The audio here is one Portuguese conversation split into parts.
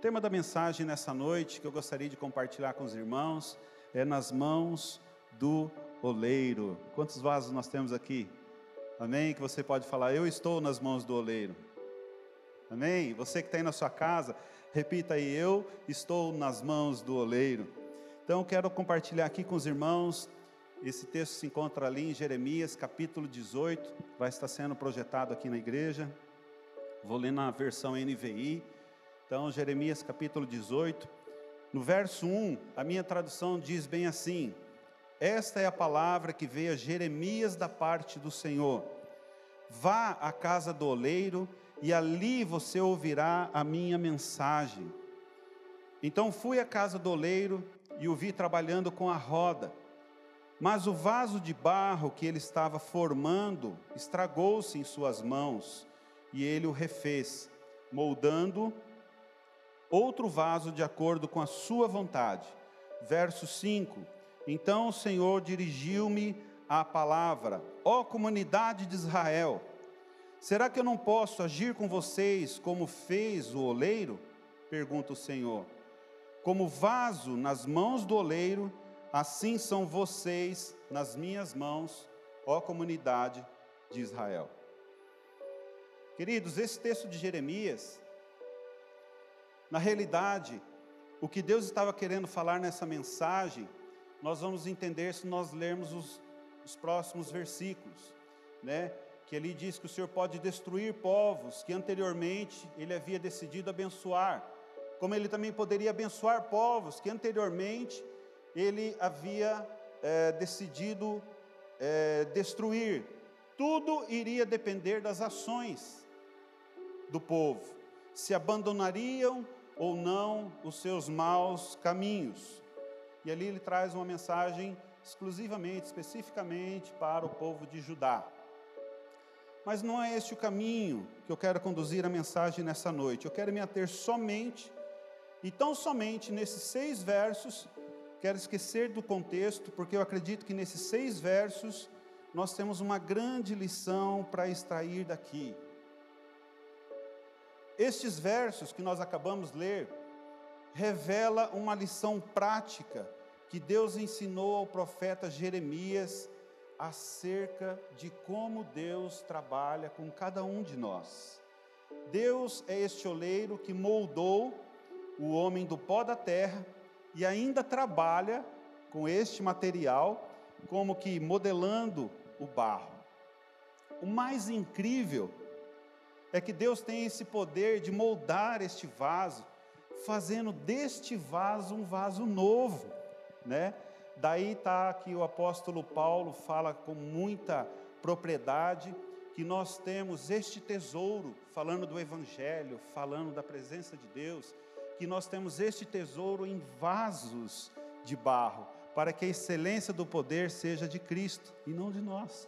O tema da mensagem nessa noite que eu gostaria de compartilhar com os irmãos é nas mãos do oleiro. Quantos vasos nós temos aqui? Amém? Que você pode falar, eu estou nas mãos do oleiro. Amém? Você que está aí na sua casa, repita aí, eu estou nas mãos do oleiro. Então, quero compartilhar aqui com os irmãos. Esse texto se encontra ali em Jeremias, capítulo 18, vai estar sendo projetado aqui na igreja. Vou ler na versão NVI. Então, Jeremias, capítulo 18, no verso 1, a minha tradução diz bem assim: Esta é a palavra que veio a Jeremias da parte do Senhor. Vá à casa do oleiro e ali você ouvirá a minha mensagem. Então fui à casa do oleiro e o vi trabalhando com a roda. Mas o vaso de barro que ele estava formando estragou-se em suas mãos, e ele o refez, moldando outro vaso de acordo com a sua vontade. Verso 5: Então o Senhor dirigiu-me a palavra: Ó comunidade de Israel, será que eu não posso agir com vocês como fez o oleiro? Pergunta o Senhor. Como vaso nas mãos do oleiro, assim são vocês nas minhas mãos, ó comunidade de Israel. Queridos, esse texto de Jeremias, na realidade, o que Deus estava querendo falar nessa mensagem, nós vamos entender se nós lermos os, os próximos versículos, né? Que ali diz que o Senhor pode destruir povos que anteriormente ele havia decidido abençoar como ele também poderia abençoar povos que anteriormente ele havia é, decidido é, destruir. Tudo iria depender das ações do povo, se abandonariam ou não os seus maus caminhos. E ali ele traz uma mensagem exclusivamente, especificamente para o povo de Judá. Mas não é este o caminho que eu quero conduzir a mensagem nessa noite. Eu quero me ater somente e tão somente nesses seis versos, quero esquecer do contexto, porque eu acredito que nesses seis versos nós temos uma grande lição para extrair daqui. Estes versos que nós acabamos de ler revela uma lição prática que Deus ensinou ao profeta Jeremias acerca de como Deus trabalha com cada um de nós. Deus é este oleiro que moldou o homem do pó da terra e ainda trabalha com este material, como que modelando o barro. O mais incrível é que Deus tem esse poder de moldar este vaso, fazendo deste vaso um vaso novo, né? Daí está que o apóstolo Paulo fala com muita propriedade que nós temos este tesouro, falando do Evangelho, falando da presença de Deus, que nós temos este tesouro em vasos de barro, para que a excelência do poder seja de Cristo e não de nós.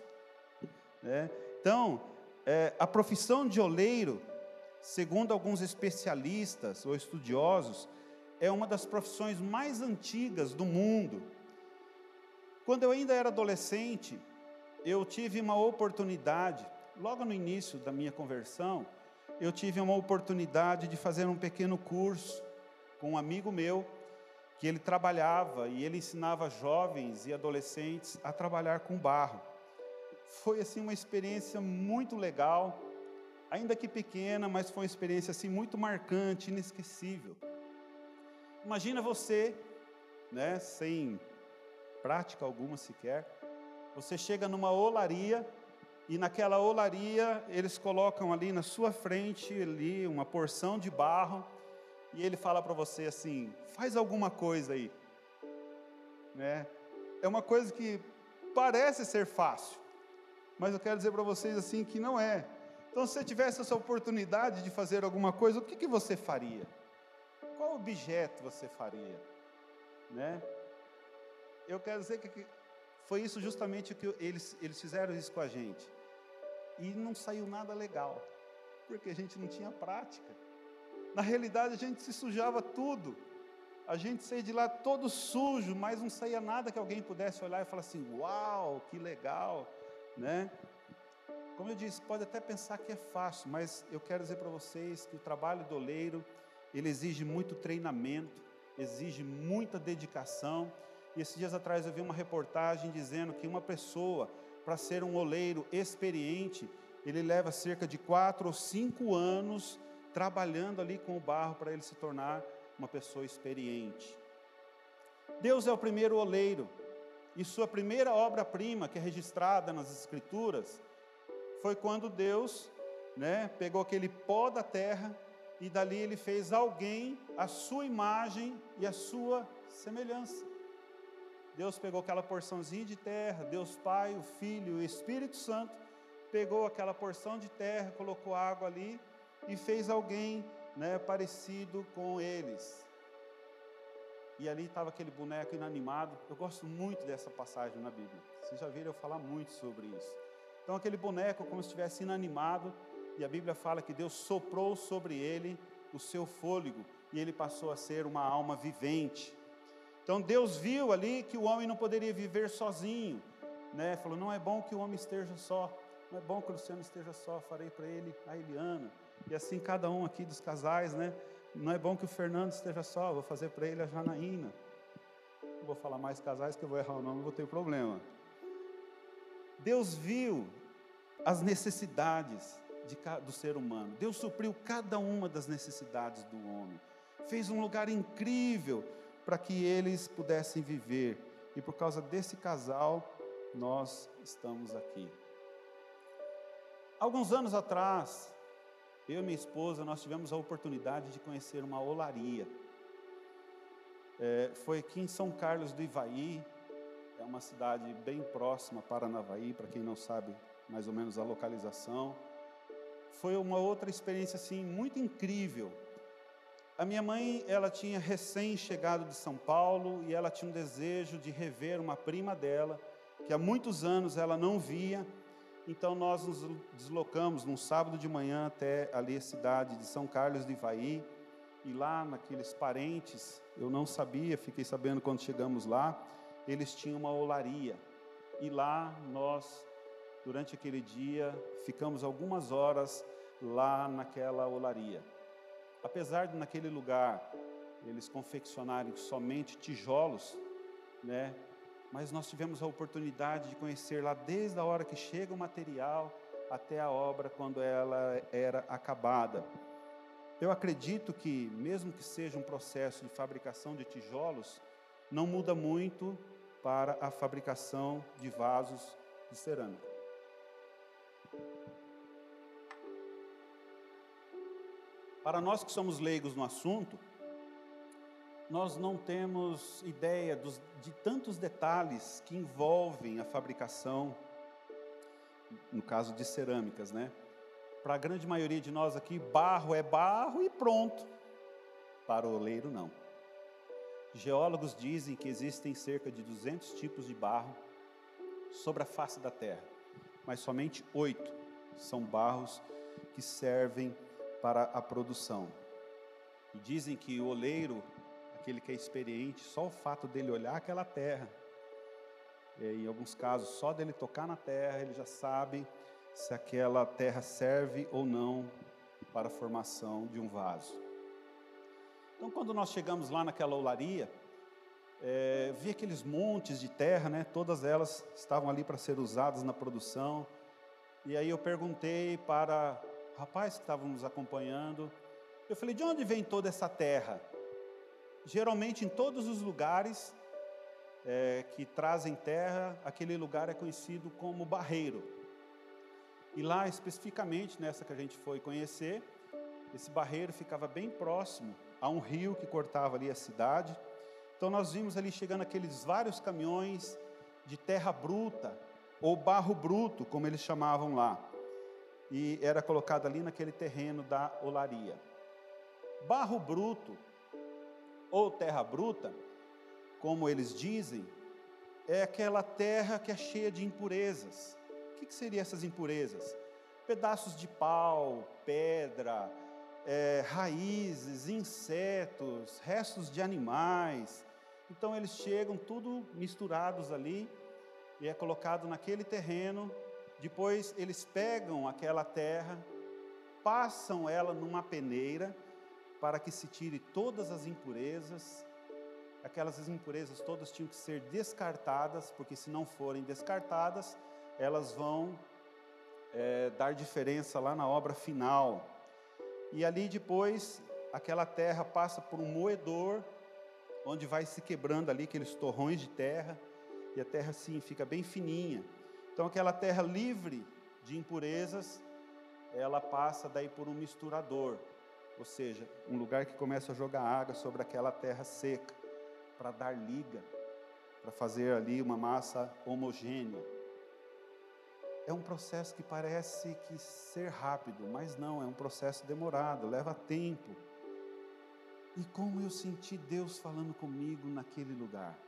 É? Então, é, a profissão de oleiro, segundo alguns especialistas ou estudiosos, é uma das profissões mais antigas do mundo. Quando eu ainda era adolescente, eu tive uma oportunidade, logo no início da minha conversão, eu tive uma oportunidade de fazer um pequeno curso com um amigo meu, que ele trabalhava e ele ensinava jovens e adolescentes a trabalhar com barro. Foi assim uma experiência muito legal, ainda que pequena, mas foi uma experiência assim muito marcante, inesquecível. Imagina você, né, sem prática alguma sequer, você chega numa olaria e naquela olaria eles colocam ali na sua frente ali uma porção de barro e ele fala para você assim: faz alguma coisa aí, né? É uma coisa que parece ser fácil, mas eu quero dizer para vocês assim que não é. Então, se você tivesse essa oportunidade de fazer alguma coisa, o que, que você faria? Qual objeto você faria, né? Eu quero dizer que foi isso justamente que eles, eles fizeram isso com a gente. E não saiu nada legal, porque a gente não tinha prática. Na realidade, a gente se sujava tudo. A gente saía de lá todo sujo, mas não saía nada que alguém pudesse olhar e falar assim: "Uau, que legal", né? Como eu disse, pode até pensar que é fácil, mas eu quero dizer para vocês que o trabalho do oleiro ele exige muito treinamento, exige muita dedicação. E esses dias atrás eu vi uma reportagem dizendo que uma pessoa, para ser um oleiro experiente, ele leva cerca de quatro ou cinco anos trabalhando ali com o barro para ele se tornar uma pessoa experiente. Deus é o primeiro oleiro, e sua primeira obra-prima, que é registrada nas Escrituras, foi quando Deus né, pegou aquele pó da terra e dali ele fez alguém a sua imagem e a sua semelhança. Deus pegou aquela porçãozinha de terra, Deus Pai, o Filho e o Espírito Santo, pegou aquela porção de terra, colocou água ali e fez alguém né, parecido com eles. E ali estava aquele boneco inanimado. Eu gosto muito dessa passagem na Bíblia. Vocês já viram eu falar muito sobre isso. Então, aquele boneco, como se estivesse inanimado, e a Bíblia fala que Deus soprou sobre ele o seu fôlego, e ele passou a ser uma alma vivente. Então, Deus viu ali que o homem não poderia viver sozinho, né? Falou: não é bom que o homem esteja só, não é bom que o Luciano esteja só, farei para ele a Eliana. E assim cada um aqui dos casais, né? Não é bom que o Fernando esteja só, vou fazer para ele a Janaína. Não vou falar mais casais que eu vou errar o nome, vou ter problema. Deus viu as necessidades de, do ser humano. Deus supriu cada uma das necessidades do homem. Fez um lugar incrível para que eles pudessem viver. E por causa desse casal, nós estamos aqui. Alguns anos atrás, eu e minha esposa, nós tivemos a oportunidade de conhecer uma olaria. É, foi aqui em São Carlos do Ivaí, é uma cidade bem próxima a Paranavaí, para quem não sabe mais ou menos a localização. Foi uma outra experiência assim muito incrível. A minha mãe, ela tinha recém chegado de São Paulo e ela tinha um desejo de rever uma prima dela, que há muitos anos ela não via então nós nos deslocamos num sábado de manhã até ali a cidade de São Carlos de Ivaí, e lá naqueles parentes, eu não sabia, fiquei sabendo quando chegamos lá, eles tinham uma olaria. E lá nós, durante aquele dia, ficamos algumas horas lá naquela olaria. Apesar de naquele lugar eles confeccionarem somente tijolos, né, mas nós tivemos a oportunidade de conhecer lá desde a hora que chega o material até a obra quando ela era acabada. Eu acredito que, mesmo que seja um processo de fabricação de tijolos, não muda muito para a fabricação de vasos de cerâmica. Para nós que somos leigos no assunto, nós não temos ideia dos, de tantos detalhes que envolvem a fabricação, no caso de cerâmicas, né? Para a grande maioria de nós aqui, barro é barro e pronto. Para o oleiro, não. Geólogos dizem que existem cerca de 200 tipos de barro sobre a face da Terra, mas somente oito são barros que servem para a produção. E dizem que o oleiro aquele que é experiente, só o fato dele olhar aquela terra, em alguns casos, só dele tocar na terra, ele já sabe se aquela terra serve ou não para a formação de um vaso. Então, quando nós chegamos lá naquela olaria, é, vi aqueles montes de terra, né? Todas elas estavam ali para ser usadas na produção. E aí eu perguntei para o rapaz que estava nos acompanhando, eu falei: de onde vem toda essa terra? Geralmente, em todos os lugares é, que trazem terra, aquele lugar é conhecido como barreiro. E lá, especificamente nessa que a gente foi conhecer, esse barreiro ficava bem próximo a um rio que cortava ali a cidade. Então, nós vimos ali chegando aqueles vários caminhões de terra bruta, ou barro bruto, como eles chamavam lá. E era colocado ali naquele terreno da olaria. Barro bruto ou terra bruta, como eles dizem, é aquela terra que é cheia de impurezas. O que, que seriam essas impurezas? Pedaços de pau, pedra, é, raízes, insetos, restos de animais. Então eles chegam tudo misturados ali e é colocado naquele terreno. Depois eles pegam aquela terra, passam ela numa peneira para que se tire todas as impurezas. Aquelas impurezas todas tinham que ser descartadas, porque se não forem descartadas, elas vão é, dar diferença lá na obra final. E ali depois, aquela terra passa por um moedor, onde vai se quebrando ali aqueles torrões de terra, e a terra sim fica bem fininha. Então aquela terra livre de impurezas, ela passa daí por um misturador, ou seja, um lugar que começa a jogar água sobre aquela terra seca, para dar liga, para fazer ali uma massa homogênea. É um processo que parece que ser rápido, mas não, é um processo demorado, leva tempo. E como eu senti Deus falando comigo naquele lugar.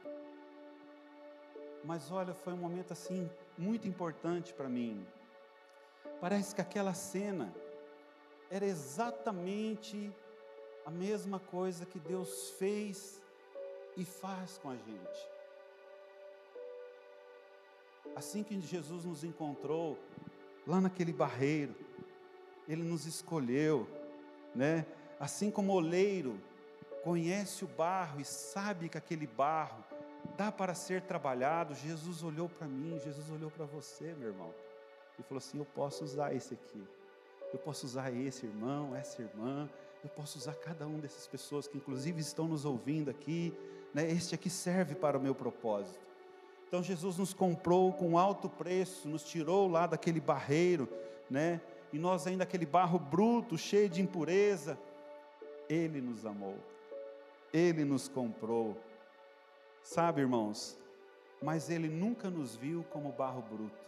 Mas olha, foi um momento assim muito importante para mim. Parece que aquela cena era exatamente a mesma coisa que Deus fez e faz com a gente. Assim que Jesus nos encontrou lá naquele barreiro, ele nos escolheu, né? Assim como o oleiro conhece o barro e sabe que aquele barro dá para ser trabalhado, Jesus olhou para mim, Jesus olhou para você, meu irmão, e falou assim: Eu posso usar esse aqui, eu posso usar esse irmão, essa irmã, eu posso usar cada um dessas pessoas que, inclusive, estão nos ouvindo aqui, né? Este aqui serve para o meu propósito. Então, Jesus nos comprou com alto preço, nos tirou lá daquele barreiro, né? E nós, ainda aquele barro bruto, cheio de impureza, Ele nos amou, Ele nos comprou. Sabe, irmãos, mas Ele nunca nos viu como barro bruto.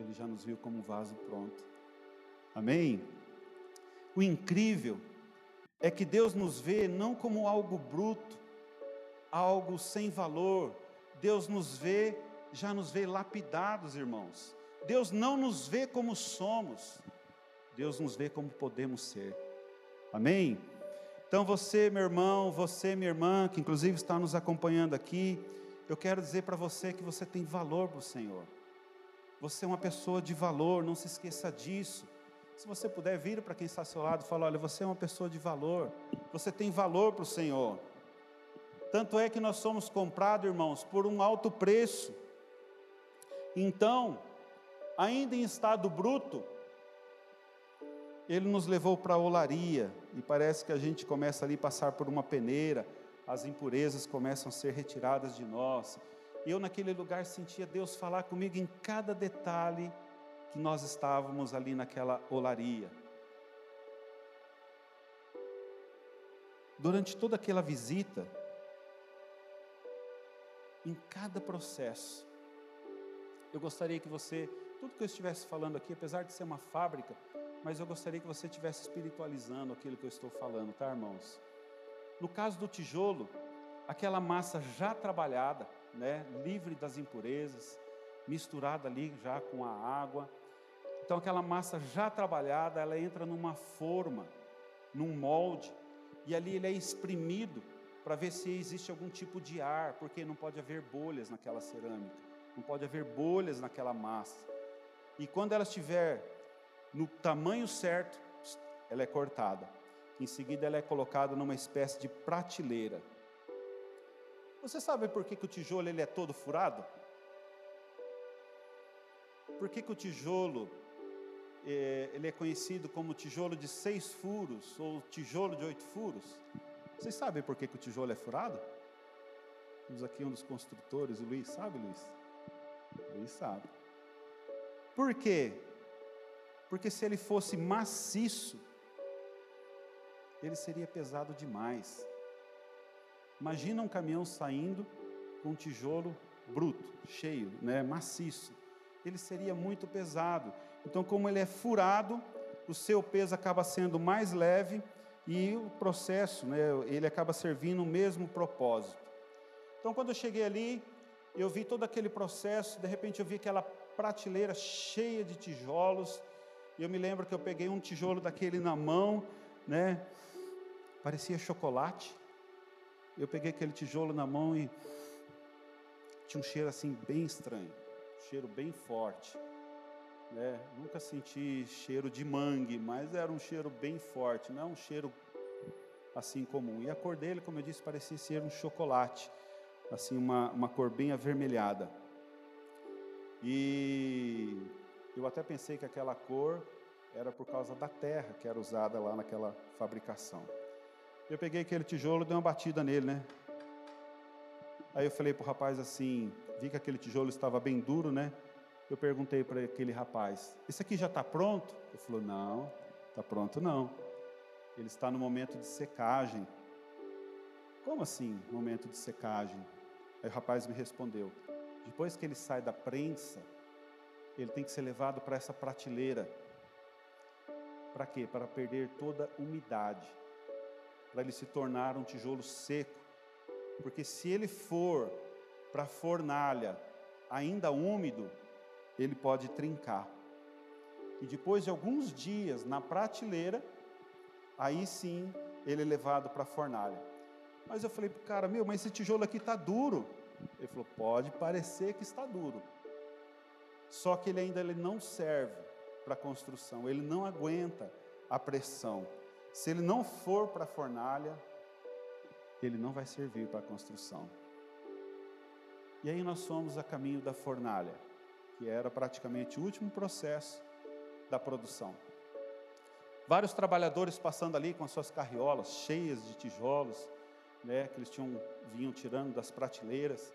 Ele já nos viu como vaso pronto. Amém? O incrível é que Deus nos vê não como algo bruto, algo sem valor. Deus nos vê, já nos vê lapidados, irmãos. Deus não nos vê como somos, Deus nos vê como podemos ser. Amém? Então você, meu irmão, você, minha irmã, que inclusive está nos acompanhando aqui, eu quero dizer para você que você tem valor para o Senhor. Você é uma pessoa de valor, não se esqueça disso. Se você puder, vir para quem está ao seu lado e falar: olha, você é uma pessoa de valor, você tem valor para o Senhor. Tanto é que nós somos comprados, irmãos, por um alto preço. Então, ainda em estado bruto, ele nos levou para a olaria, e parece que a gente começa ali a passar por uma peneira, as impurezas começam a ser retiradas de nós. Eu naquele lugar sentia Deus falar comigo em cada detalhe que nós estávamos ali naquela olaria. Durante toda aquela visita, em cada processo, eu gostaria que você, tudo que eu estivesse falando aqui, apesar de ser uma fábrica, mas eu gostaria que você estivesse espiritualizando aquilo que eu estou falando, tá, irmãos? No caso do tijolo, aquela massa já trabalhada, né, livre das impurezas, misturada ali já com a água. Então aquela massa já trabalhada, ela entra numa forma, num molde, e ali ele é exprimido para ver se existe algum tipo de ar, porque não pode haver bolhas naquela cerâmica, não pode haver bolhas naquela massa. E quando ela estiver no tamanho certo, ela é cortada. Em seguida, ela é colocada numa espécie de prateleira. Você sabe por que, que o tijolo ele é todo furado? Por que, que o tijolo é, ele é conhecido como tijolo de seis furos ou tijolo de oito furos? Vocês sabem por que, que o tijolo é furado? Temos aqui um dos construtores, o Luiz. Sabe, Luiz? Luiz sabe. Por quê? Porque se ele fosse maciço, ele seria pesado demais. Imagina um caminhão saindo com um tijolo bruto, cheio, né, maciço. Ele seria muito pesado. Então, como ele é furado, o seu peso acaba sendo mais leve e o processo, né, ele acaba servindo o mesmo propósito. Então, quando eu cheguei ali, eu vi todo aquele processo, de repente eu vi aquela prateleira cheia de tijolos, e eu me lembro que eu peguei um tijolo daquele na mão, né? Parecia chocolate. Eu peguei aquele tijolo na mão e tinha um cheiro assim bem estranho, um cheiro bem forte. né? Nunca senti cheiro de mangue, mas era um cheiro bem forte, não é um cheiro assim comum. E a cor dele, como eu disse, parecia ser um chocolate, assim uma, uma cor bem avermelhada. E eu até pensei que aquela cor era por causa da terra que era usada lá naquela fabricação. Eu peguei aquele tijolo e dei uma batida nele, né? Aí eu falei para o rapaz assim, vi que aquele tijolo estava bem duro, né? Eu perguntei para aquele rapaz: Esse aqui já está pronto? Ele falou: Não, está pronto não. Ele está no momento de secagem. Como assim, momento de secagem? Aí o rapaz me respondeu: Depois que ele sai da prensa, ele tem que ser levado para essa prateleira. Para quê? Para perder toda a umidade, para ele se tornar um tijolo seco. Porque se ele for para a fornalha ainda úmido, ele pode trincar. E depois de alguns dias na prateleira, aí sim ele é levado para a fornalha. Mas eu falei cara, meu, mas esse tijolo aqui está duro. Ele falou, pode parecer que está duro. Só que ele ainda ele não serve para construção, ele não aguenta a pressão. Se ele não for para a fornalha, ele não vai servir para a construção. E aí nós fomos a caminho da fornalha que era praticamente o último processo da produção. Vários trabalhadores passando ali com as suas carriolas cheias de tijolos, né, que eles tinham vinham tirando das prateleiras.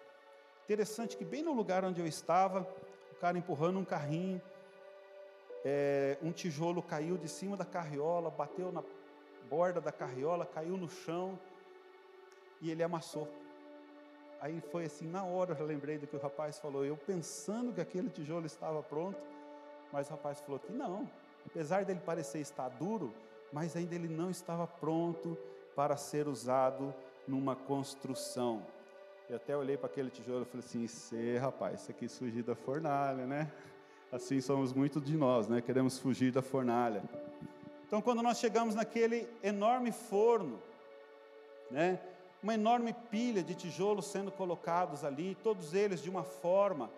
Interessante que bem no lugar onde eu estava, o cara empurrando um carrinho, é, um tijolo caiu de cima da carriola, bateu na borda da carriola, caiu no chão e ele amassou. Aí foi assim, na hora eu lembrei do que o rapaz falou, eu pensando que aquele tijolo estava pronto, mas o rapaz falou que não, apesar dele parecer estar duro, mas ainda ele não estava pronto para ser usado numa construção. Eu até olhei para aquele tijolo e falei assim: Isso rapaz, isso aqui fugir da fornalha, né? Assim somos muitos de nós, né? Queremos fugir da fornalha. Então, quando nós chegamos naquele enorme forno, né? uma enorme pilha de tijolos sendo colocados ali, todos eles de uma forma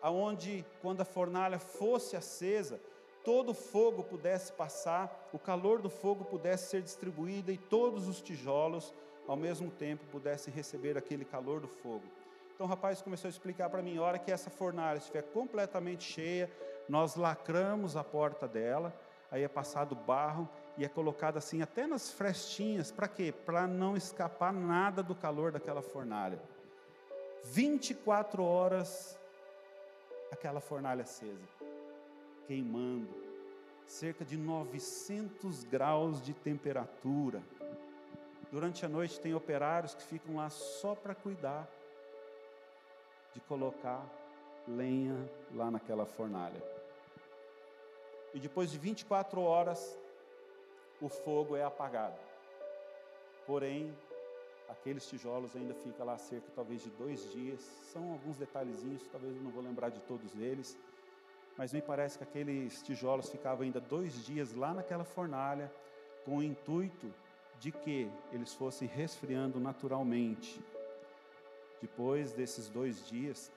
aonde quando a fornalha fosse acesa, todo o fogo pudesse passar, o calor do fogo pudesse ser distribuído e todos os tijolos ao mesmo tempo pudessem receber aquele calor do fogo. Então o rapaz começou a explicar para mim, a hora que essa fornalha estiver completamente cheia, nós lacramos a porta dela, aí é passado barro e é colocado assim até nas frestinhas, para quê? Para não escapar nada do calor daquela fornalha. 24 horas aquela fornalha acesa, queimando, cerca de 900 graus de temperatura. Durante a noite tem operários que ficam lá só para cuidar de colocar lenha lá naquela fornalha. E depois de 24 horas, o fogo é apagado. Porém, aqueles tijolos ainda ficam lá cerca talvez de dois dias. São alguns detalhezinhos, talvez eu não vou lembrar de todos eles, mas me parece que aqueles tijolos ficavam ainda dois dias lá naquela fornalha, com o intuito de que eles fossem resfriando naturalmente. Depois desses dois dias,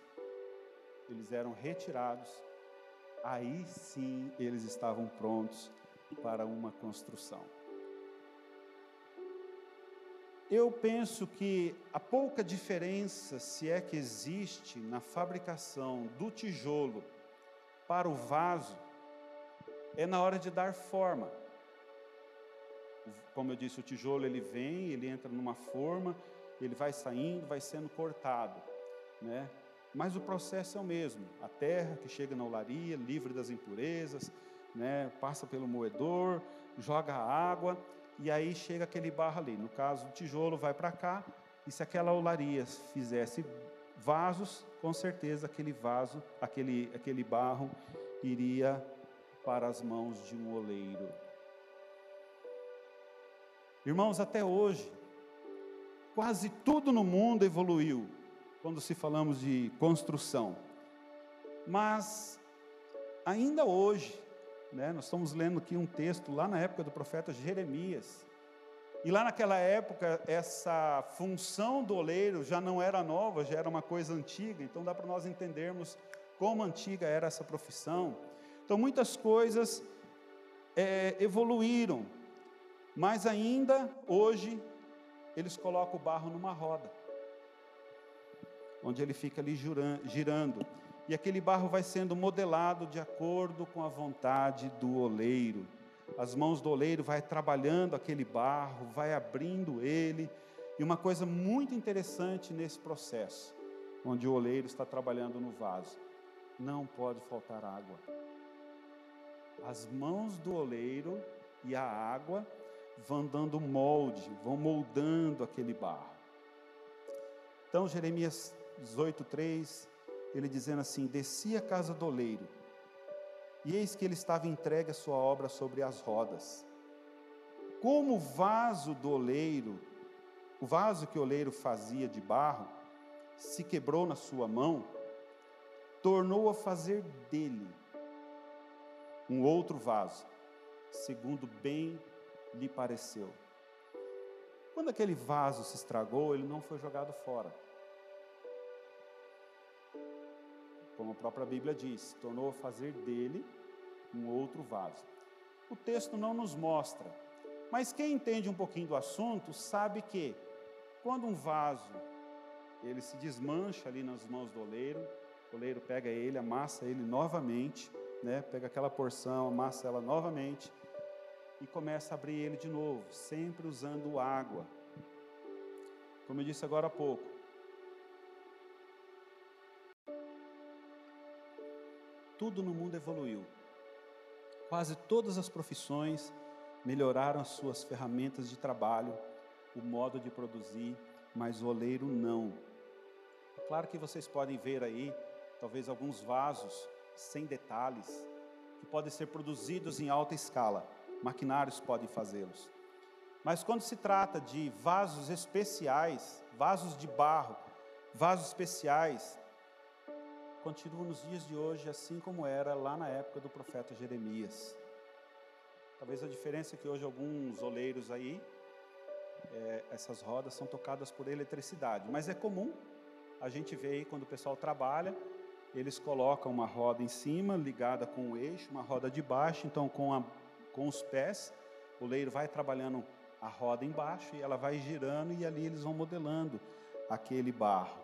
eles eram retirados, aí sim eles estavam prontos para uma construção. Eu penso que a pouca diferença, se é que existe, na fabricação do tijolo para o vaso, é na hora de dar forma. Como eu disse, o tijolo ele vem, ele entra numa forma, ele vai saindo, vai sendo cortado, né? Mas o processo é o mesmo. A terra que chega na olaria, livre das impurezas, né, passa pelo moedor, joga a água e aí chega aquele barro ali. No caso, o tijolo vai para cá e se aquela olaria fizesse vasos, com certeza aquele vaso, aquele, aquele barro iria para as mãos de um oleiro. Irmãos, até hoje, quase tudo no mundo evoluiu quando se falamos de construção. Mas ainda hoje né? Nós estamos lendo aqui um texto lá na época do profeta Jeremias. E lá naquela época, essa função do oleiro já não era nova, já era uma coisa antiga, então dá para nós entendermos como antiga era essa profissão. Então, muitas coisas é, evoluíram, mas ainda hoje eles colocam o barro numa roda, onde ele fica ali girando, e aquele barro vai sendo modelado de acordo com a vontade do oleiro. As mãos do oleiro vai trabalhando aquele barro, vai abrindo ele, e uma coisa muito interessante nesse processo, onde o oleiro está trabalhando no vaso, não pode faltar água. As mãos do oleiro e a água vão dando molde, vão moldando aquele barro. Então, Jeremias 18:3, ele dizendo assim: Desci a casa do oleiro, e eis que ele estava entregue a sua obra sobre as rodas. Como o vaso do oleiro, o vaso que o oleiro fazia de barro, se quebrou na sua mão, tornou a fazer dele um outro vaso, segundo bem lhe pareceu. Quando aquele vaso se estragou, ele não foi jogado fora. Como a própria Bíblia diz, tornou a fazer dele um outro vaso. O texto não nos mostra, mas quem entende um pouquinho do assunto sabe que quando um vaso ele se desmancha ali nas mãos do oleiro, o oleiro pega ele, amassa ele novamente, né? Pega aquela porção, amassa ela novamente e começa a abrir ele de novo, sempre usando água. Como eu disse agora há pouco. Tudo no mundo evoluiu. Quase todas as profissões melhoraram as suas ferramentas de trabalho, o modo de produzir, mas o oleiro não. Claro que vocês podem ver aí, talvez alguns vasos sem detalhes, que podem ser produzidos em alta escala. Maquinários podem fazê-los. Mas quando se trata de vasos especiais, vasos de barro, vasos especiais, continua nos dias de hoje assim como era lá na época do profeta Jeremias. Talvez a diferença é que hoje alguns oleiros aí, é, essas rodas são tocadas por eletricidade, mas é comum a gente ver aí quando o pessoal trabalha, eles colocam uma roda em cima, ligada com o eixo, uma roda de baixo, então com, a, com os pés, o leiro vai trabalhando a roda embaixo e ela vai girando e ali eles vão modelando aquele barro.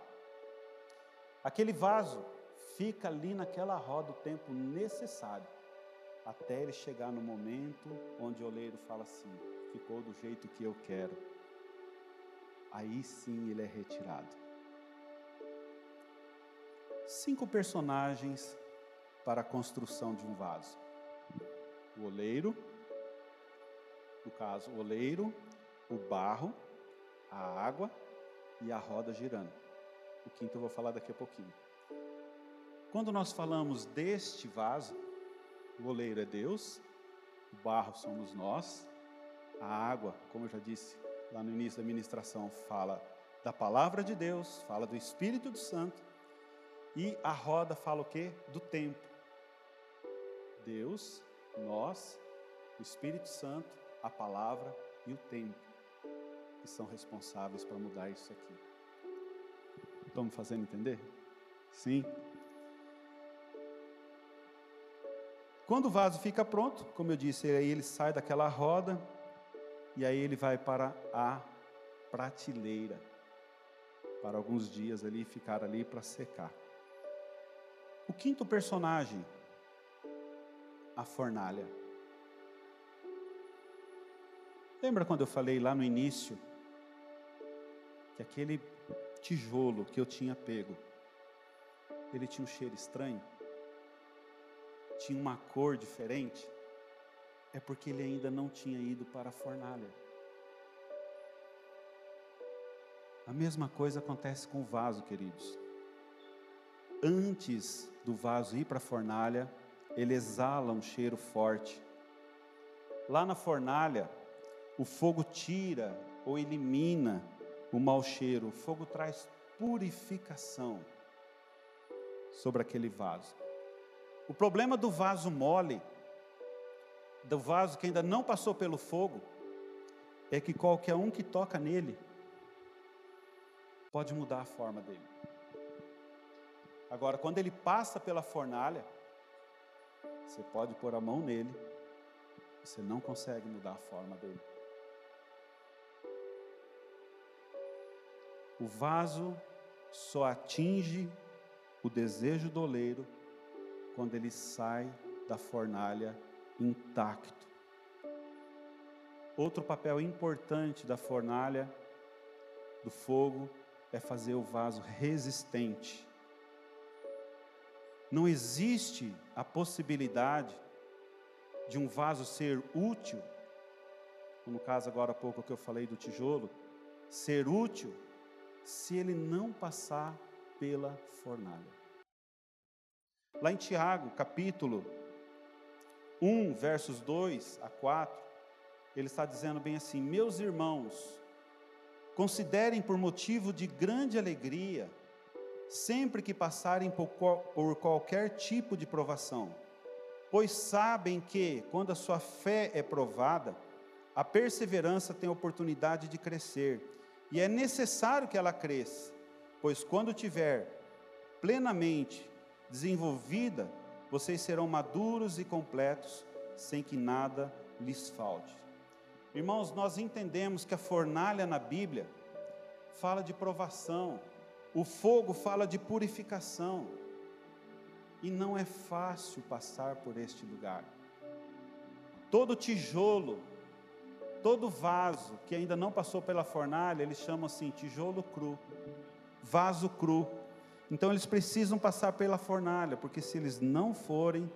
Aquele vaso fica ali naquela roda o tempo necessário até ele chegar no momento onde o oleiro fala assim: ficou do jeito que eu quero. Aí sim ele é retirado cinco personagens para a construção de um vaso: o oleiro, no caso, o oleiro, o barro, a água e a roda girando. O quinto eu vou falar daqui a pouquinho. Quando nós falamos deste vaso, o oleiro é Deus, o barro somos nós, a água, como eu já disse lá no início da ministração, fala da palavra de Deus, fala do Espírito Santo, e a roda fala o quê? Do tempo. Deus, nós, o Espírito Santo, a palavra e o tempo, que são responsáveis para mudar isso aqui. Me fazendo entender? Sim. Quando o vaso fica pronto, como eu disse, aí ele sai daquela roda e aí ele vai para a prateleira, para alguns dias ali ficar ali para secar. O quinto personagem, a fornalha. Lembra quando eu falei lá no início que aquele tijolo que eu tinha pego, ele tinha um cheiro estranho? Tinha uma cor diferente? É porque ele ainda não tinha ido para a fornalha. A mesma coisa acontece com o vaso, queridos antes do vaso ir para a fornalha, ele exala um cheiro forte. Lá na fornalha, o fogo tira ou elimina o mau cheiro. O fogo traz purificação sobre aquele vaso. O problema do vaso mole, do vaso que ainda não passou pelo fogo, é que qualquer um que toca nele pode mudar a forma dele. Agora, quando ele passa pela fornalha, Você pode pôr a mão nele, você não consegue mudar a forma dele. O vaso só atinge o desejo do oleiro quando ele sai da fornalha intacto. Outro papel importante da fornalha do fogo é fazer o vaso resistente. Não existe a possibilidade de um vaso ser útil, no caso agora há pouco que eu falei do tijolo, ser útil se ele não passar pela fornalha. Lá em Tiago, capítulo 1, versos 2 a 4, ele está dizendo bem assim: Meus irmãos, considerem por motivo de grande alegria, sempre que passarem por, por qualquer tipo de provação, pois sabem que, quando a sua fé é provada, a perseverança tem oportunidade de crescer, e é necessário que ela cresça, pois quando tiver plenamente desenvolvida, vocês serão maduros e completos, sem que nada lhes falte. Irmãos, nós entendemos que a fornalha na Bíblia fala de provação, o fogo fala de purificação, e não é fácil passar por este lugar. Todo tijolo, todo vaso que ainda não passou pela fornalha, eles chamam assim tijolo cru, vaso cru. Então eles precisam passar pela fornalha, porque se eles não forem,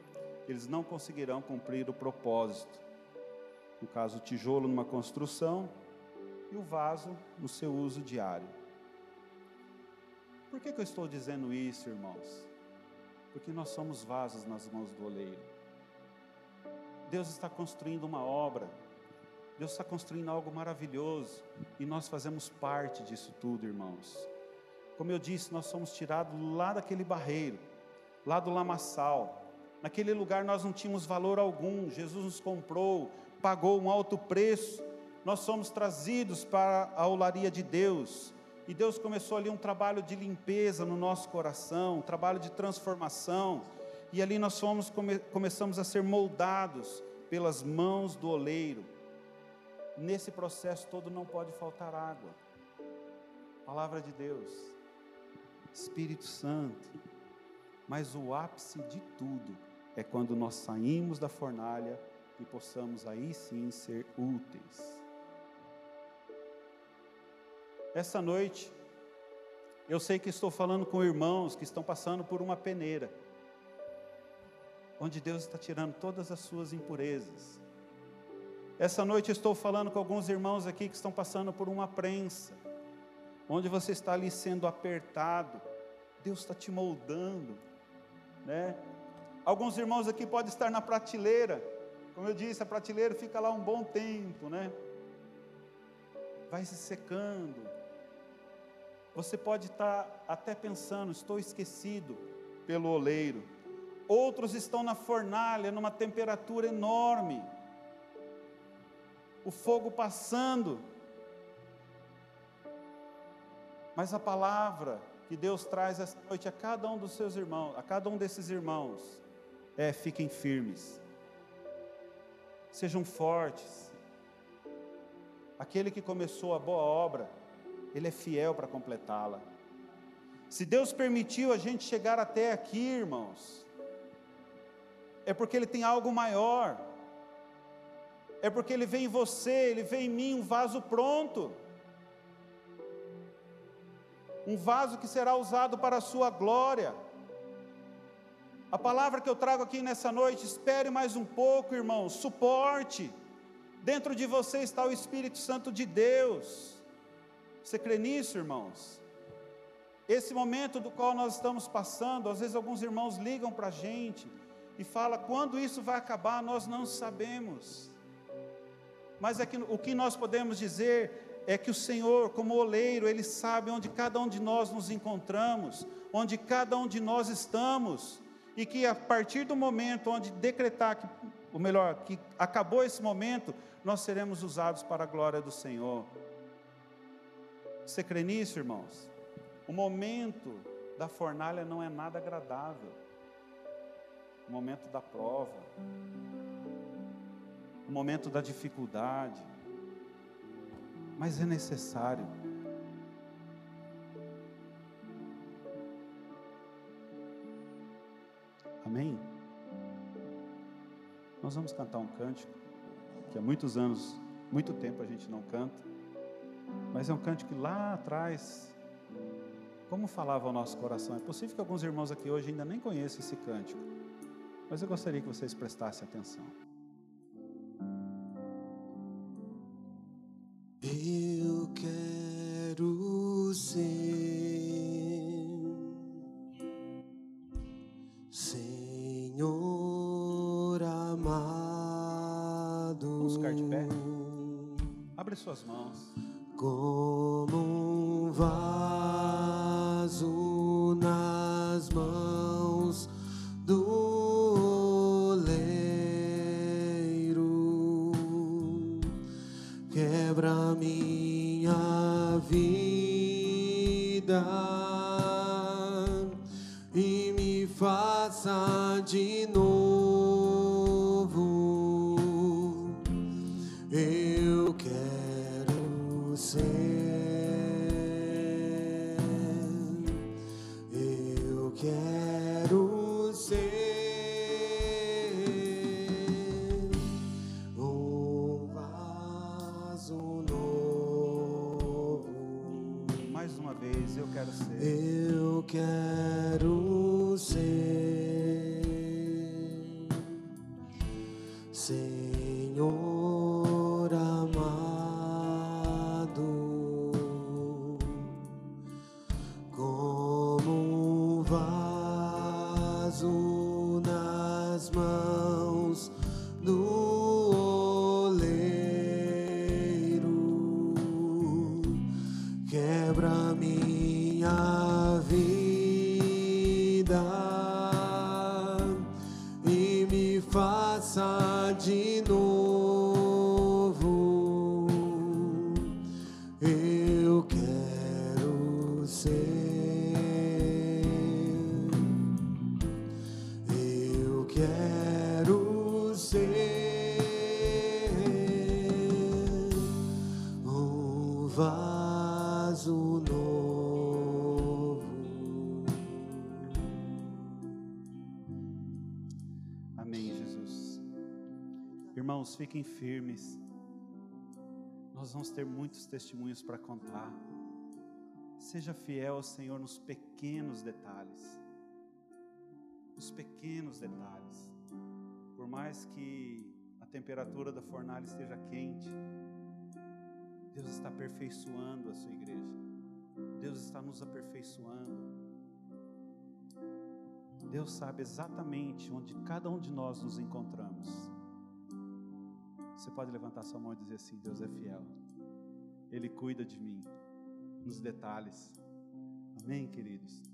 eles não conseguirão cumprir o propósito no caso o tijolo numa construção e o vaso no seu uso diário. Por que, que eu estou dizendo isso, irmãos? Porque nós somos vasos nas mãos do oleiro. Deus está construindo uma obra, Deus está construindo algo maravilhoso e nós fazemos parte disso tudo, irmãos. Como eu disse, nós somos tirados lá daquele barreiro, lá do lamaçal. Naquele lugar nós não tínhamos valor algum, Jesus nos comprou, pagou um alto preço, nós somos trazidos para a olaria de Deus. E Deus começou ali um trabalho de limpeza no nosso coração, um trabalho de transformação. E ali nós fomos, come, começamos a ser moldados pelas mãos do oleiro. Nesse processo todo não pode faltar água. Palavra de Deus, Espírito Santo. Mas o ápice de tudo é quando nós saímos da fornalha e possamos aí sim ser úteis. Essa noite, eu sei que estou falando com irmãos que estão passando por uma peneira, onde Deus está tirando todas as suas impurezas. Essa noite estou falando com alguns irmãos aqui que estão passando por uma prensa, onde você está ali sendo apertado, Deus está te moldando, né? Alguns irmãos aqui podem estar na prateleira, como eu disse, a prateleira fica lá um bom tempo, né? Vai se secando. Você pode estar até pensando, estou esquecido pelo oleiro. Outros estão na fornalha, numa temperatura enorme. O fogo passando. Mas a palavra que Deus traz esta noite a cada um dos seus irmãos, a cada um desses irmãos, é: fiquem firmes sejam fortes. Aquele que começou a boa obra, ele é fiel para completá-la. Se Deus permitiu a gente chegar até aqui, irmãos, é porque Ele tem algo maior, é porque Ele vê em você, Ele vê em mim um vaso pronto, um vaso que será usado para a Sua glória. A palavra que eu trago aqui nessa noite, espere mais um pouco, irmão, suporte. Dentro de você está o Espírito Santo de Deus. Você crê nisso, irmãos? Esse momento do qual nós estamos passando, às vezes alguns irmãos ligam para a gente e falam: quando isso vai acabar, nós não sabemos. Mas é que, o que nós podemos dizer é que o Senhor, como oleiro, Ele sabe onde cada um de nós nos encontramos, onde cada um de nós estamos e que a partir do momento onde decretar que, ou melhor, que acabou esse momento, nós seremos usados para a glória do Senhor. Você crê nisso, irmãos? O momento da fornalha não é nada agradável. o momento da prova, o momento da dificuldade, mas é necessário. Amém? Nós vamos cantar um cântico que há muitos anos, muito tempo a gente não canta, mas é um cântico que lá atrás, como falava o nosso coração. É possível que alguns irmãos aqui hoje ainda nem conheçam esse cântico, mas eu gostaria que vocês prestassem atenção. sing. Irmãos, fiquem firmes. Nós vamos ter muitos testemunhos para contar. Seja fiel ao Senhor nos pequenos detalhes. Nos pequenos detalhes. Por mais que a temperatura da fornalha esteja quente, Deus está aperfeiçoando a sua igreja. Deus está nos aperfeiçoando. Deus sabe exatamente onde cada um de nós nos encontramos. Você pode levantar sua mão e dizer assim: Deus é fiel. Ele cuida de mim nos detalhes. Amém, queridos?